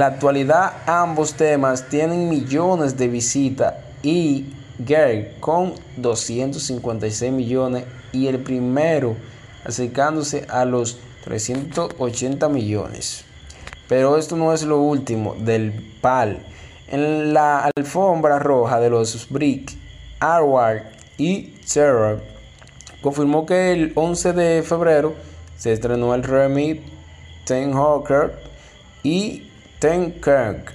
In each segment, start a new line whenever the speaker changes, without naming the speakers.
En la actualidad ambos temas tienen millones de visitas y Gary con 256 millones y el primero acercándose a los 380 millones. Pero esto no es lo último del PAL. En la alfombra roja de los Brick, Arward y Terror confirmó que el 11 de febrero se estrenó el remix Ten Hawker y Ten Kirk,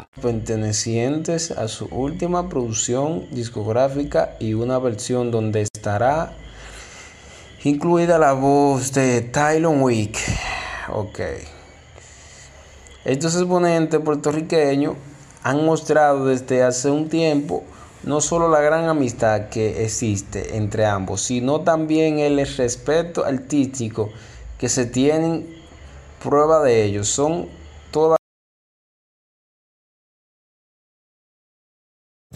Pertenecientes a su última producción discográfica y una versión donde estará incluida la voz de Tylon Wick. Ok. Estos exponentes puertorriqueños han mostrado desde hace un tiempo no solo la gran amistad que existe entre ambos, sino también el respeto artístico que se tienen prueba de ello. Son todas